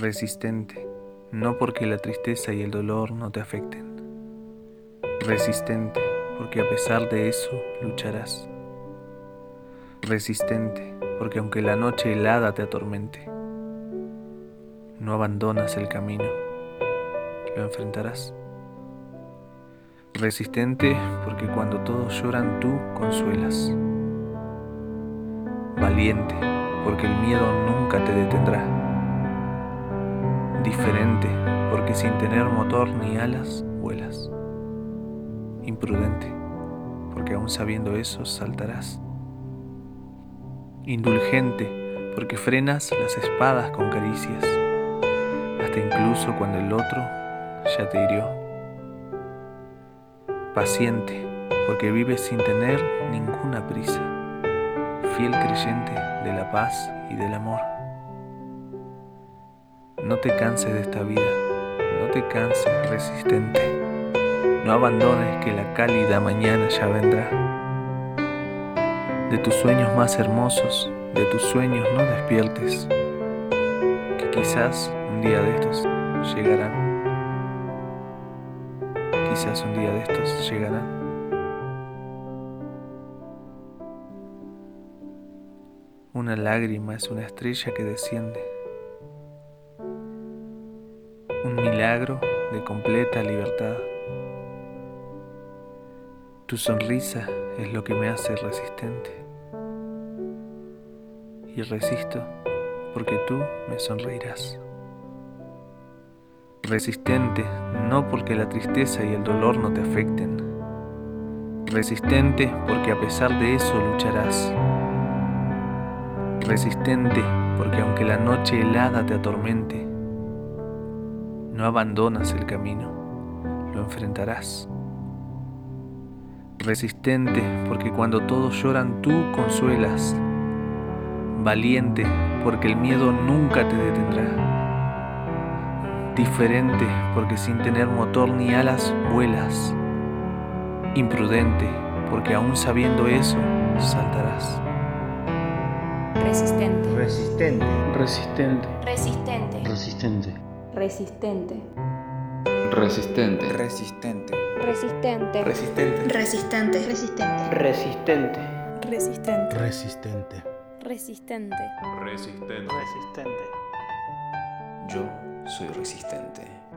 Resistente, no porque la tristeza y el dolor no te afecten. Resistente, porque a pesar de eso lucharás. Resistente, porque aunque la noche helada te atormente, no abandonas el camino, lo enfrentarás. Resistente, porque cuando todos lloran tú consuelas. Valiente, porque el miedo nunca te detendrá diferente, porque sin tener motor ni alas vuelas. Imprudente, porque aún sabiendo eso saltarás. Indulgente, porque frenas las espadas con caricias, hasta incluso cuando el otro ya te hirió. Paciente, porque vives sin tener ninguna prisa, fiel creyente de la paz y del amor. No te canses de esta vida, no te canses resistente. No abandones que la cálida mañana ya vendrá. De tus sueños más hermosos, de tus sueños no despiertes, que quizás un día de estos llegarán. Quizás un día de estos llegarán. Una lágrima es una estrella que desciende un milagro de completa libertad. Tu sonrisa es lo que me hace resistente. Y resisto porque tú me sonreirás. Resistente no porque la tristeza y el dolor no te afecten. Resistente porque a pesar de eso lucharás. Resistente porque aunque la noche helada te atormente, no abandonas el camino, lo enfrentarás. Resistente, porque cuando todos lloran tú consuelas. Valiente, porque el miedo nunca te detendrá. Diferente, porque sin tener motor ni alas vuelas. Imprudente, porque aún sabiendo eso, saltarás. Resistente. Resistente. Resistente. Resistente. Resistente. Resistente. Resistente. Resistente. Resistente. Resistente. Resistente. Resistente. Resistente. Resistente. Resistente. Resistente. Resistente. Resistente. Yo soy resistente.